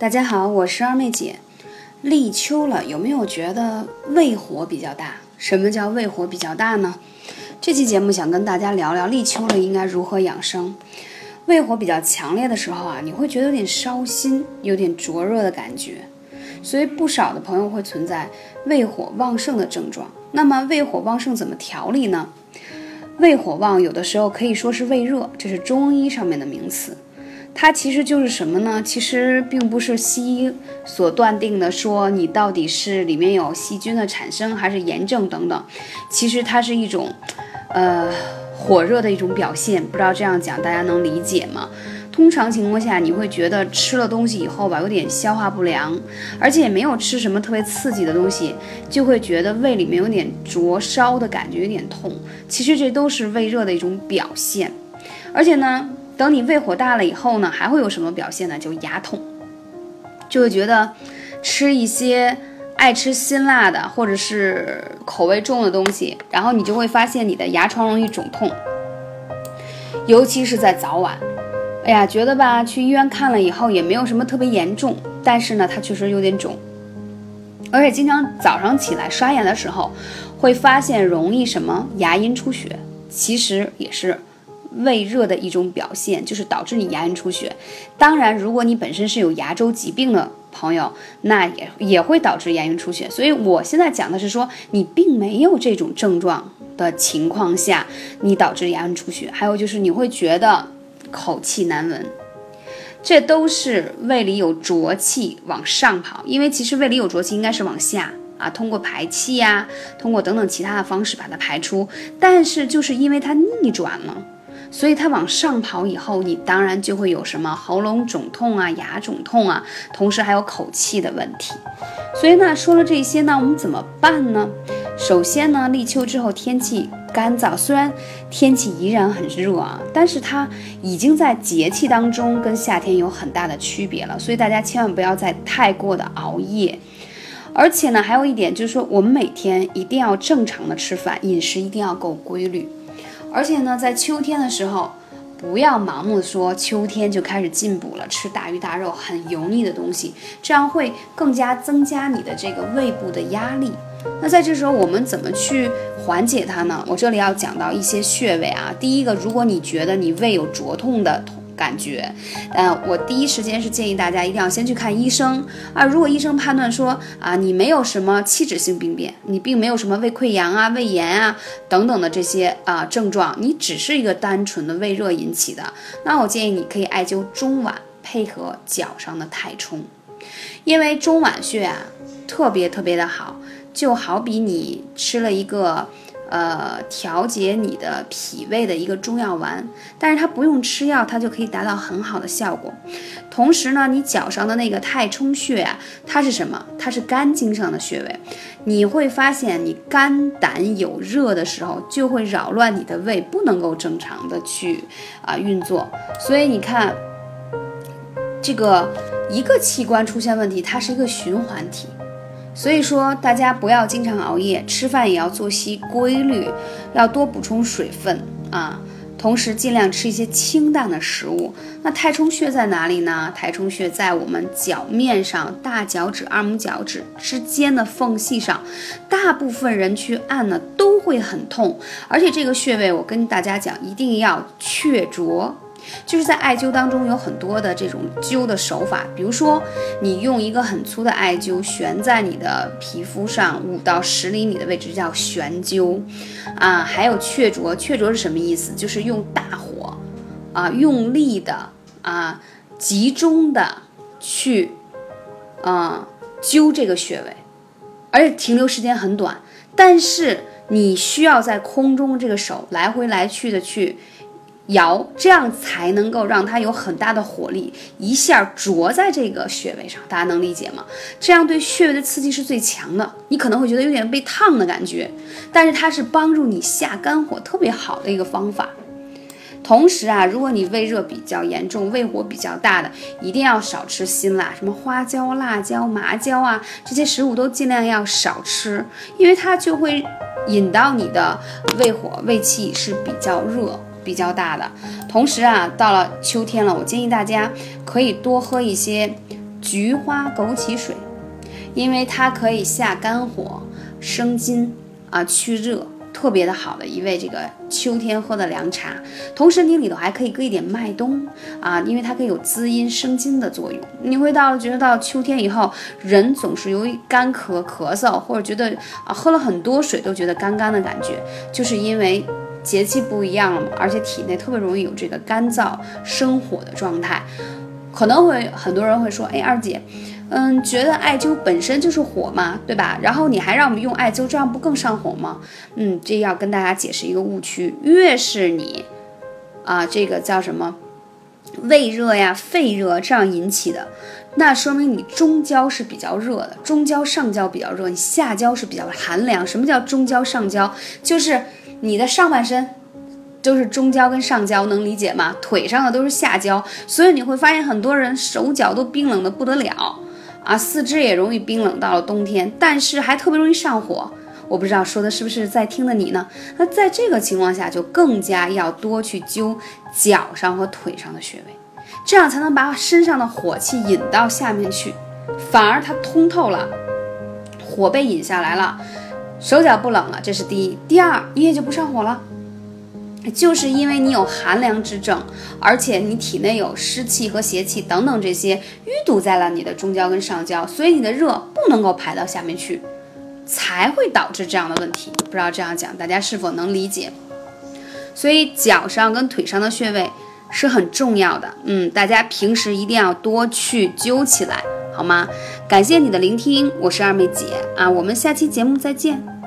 大家好，我是二妹姐。立秋了，有没有觉得胃火比较大？什么叫胃火比较大呢？这期节目想跟大家聊聊立秋了应该如何养生。胃火比较强烈的时候啊，你会觉得有点烧心，有点灼热的感觉，所以不少的朋友会存在胃火旺盛的症状。那么胃火旺盛怎么调理呢？胃火旺有的时候可以说是胃热，这是中医上面的名词。它其实就是什么呢？其实并不是西医所断定的，说你到底是里面有细菌的产生，还是炎症等等。其实它是一种，呃，火热的一种表现。不知道这样讲大家能理解吗？通常情况下，你会觉得吃了东西以后吧，有点消化不良，而且也没有吃什么特别刺激的东西，就会觉得胃里面有点灼烧的感觉，有点痛。其实这都是胃热的一种表现，而且呢。等你胃火大了以后呢，还会有什么表现呢？就牙痛，就会觉得吃一些爱吃辛辣的或者是口味重的东西，然后你就会发现你的牙床容易肿痛，尤其是在早晚。哎呀，觉得吧，去医院看了以后也没有什么特别严重，但是呢，它确实有点肿，而且经常早上起来刷牙的时候，会发现容易什么牙龈出血，其实也是。胃热的一种表现，就是导致你牙龈出血。当然，如果你本身是有牙周疾病的朋友，那也也会导致牙龈出血。所以我现在讲的是说，你并没有这种症状的情况下，你导致牙龈出血。还有就是你会觉得口气难闻，这都是胃里有浊气往上跑。因为其实胃里有浊气应该是往下啊，通过排气呀，通过等等其他的方式把它排出。但是就是因为它逆转了。所以它往上跑以后，你当然就会有什么喉咙肿痛啊、牙肿痛啊，同时还有口气的问题。所以呢，说了这些呢，我们怎么办呢？首先呢，立秋之后天气干燥，虽然天气依然很热啊，但是它已经在节气当中跟夏天有很大的区别了。所以大家千万不要再太过的熬夜。而且呢，还有一点就是说，我们每天一定要正常的吃饭，饮食一定要够规律。而且呢，在秋天的时候，不要盲目的说秋天就开始进补了，吃大鱼大肉很油腻的东西，这样会更加增加你的这个胃部的压力。那在这时候，我们怎么去缓解它呢？我这里要讲到一些穴位啊。第一个，如果你觉得你胃有灼痛的。感觉，嗯，我第一时间是建议大家一定要先去看医生啊。如果医生判断说啊，你没有什么器质性病变，你并没有什么胃溃疡啊、胃炎啊等等的这些啊症状，你只是一个单纯的胃热引起的，那我建议你可以艾灸中脘，配合脚上的太冲，因为中脘穴啊特别特别的好，就好比你吃了一个。呃，调节你的脾胃的一个中药丸，但是它不用吃药，它就可以达到很好的效果。同时呢，你脚上的那个太冲穴啊，它是什么？它是肝经上的穴位。你会发现，你肝胆有热的时候，就会扰乱你的胃，不能够正常的去啊运作。所以你看，这个一个器官出现问题，它是一个循环体。所以说，大家不要经常熬夜，吃饭也要作息规律，要多补充水分啊。同时，尽量吃一些清淡的食物。那太冲穴在哪里呢？太冲穴在我们脚面上大脚趾、二拇脚趾之间的缝隙上。大部分人去按呢，都会很痛。而且这个穴位，我跟大家讲，一定要确凿。就是在艾灸当中有很多的这种灸的手法，比如说你用一个很粗的艾灸悬在你的皮肤上五到十厘米的位置叫悬灸，啊，还有雀啄，雀啄是什么意思？就是用大火，啊，用力的啊，集中的去，啊，灸这个穴位，而且停留时间很短，但是你需要在空中这个手来回来去的去。摇，这样才能够让它有很大的火力，一下着在这个穴位上，大家能理解吗？这样对穴位的刺激是最强的。你可能会觉得有点被烫的感觉，但是它是帮助你下肝火特别好的一个方法。同时啊，如果你胃热比较严重、胃火比较大的，一定要少吃辛辣，什么花椒、辣椒、麻椒啊，这些食物都尽量要少吃，因为它就会引到你的胃火、胃气是比较热。比较大的，同时啊，到了秋天了，我建议大家可以多喝一些菊花枸杞水，因为它可以下肝火、生津啊、去热。特别的好的一味这个秋天喝的凉茶，同时你里头还可以搁一点麦冬啊，因为它可以有滋阴生津的作用。你会到觉得到秋天以后，人总是由于干咳咳嗽，或者觉得啊喝了很多水都觉得干干的感觉，就是因为节气不一样了嘛，而且体内特别容易有这个干燥生火的状态，可能会很多人会说，哎，二姐。嗯，觉得艾灸本身就是火嘛，对吧？然后你还让我们用艾灸，这样不更上火吗？嗯，这要跟大家解释一个误区，越是你，啊，这个叫什么，胃热呀、肺热这样引起的，那说明你中焦是比较热的，中焦上焦比较热，你下焦是比较寒凉。什么叫中焦上焦？就是你的上半身都是中焦跟上焦，能理解吗？腿上的都是下焦，所以你会发现很多人手脚都冰冷的不得了。啊，四肢也容易冰冷，到了冬天，但是还特别容易上火。我不知道说的是不是在听的你呢？那在这个情况下，就更加要多去灸脚上和腿上的穴位，这样才能把身上的火气引到下面去，反而它通透了，火被引下来了，手脚不冷了。这是第一，第二，你也就不上火了。就是因为你有寒凉之症，而且你体内有湿气和邪气等等这些淤堵在了你的中焦跟上焦，所以你的热不能够排到下面去，才会导致这样的问题。不知道这样讲大家是否能理解？所以脚上跟腿上的穴位是很重要的，嗯，大家平时一定要多去灸起来，好吗？感谢你的聆听，我是二妹姐啊，我们下期节目再见。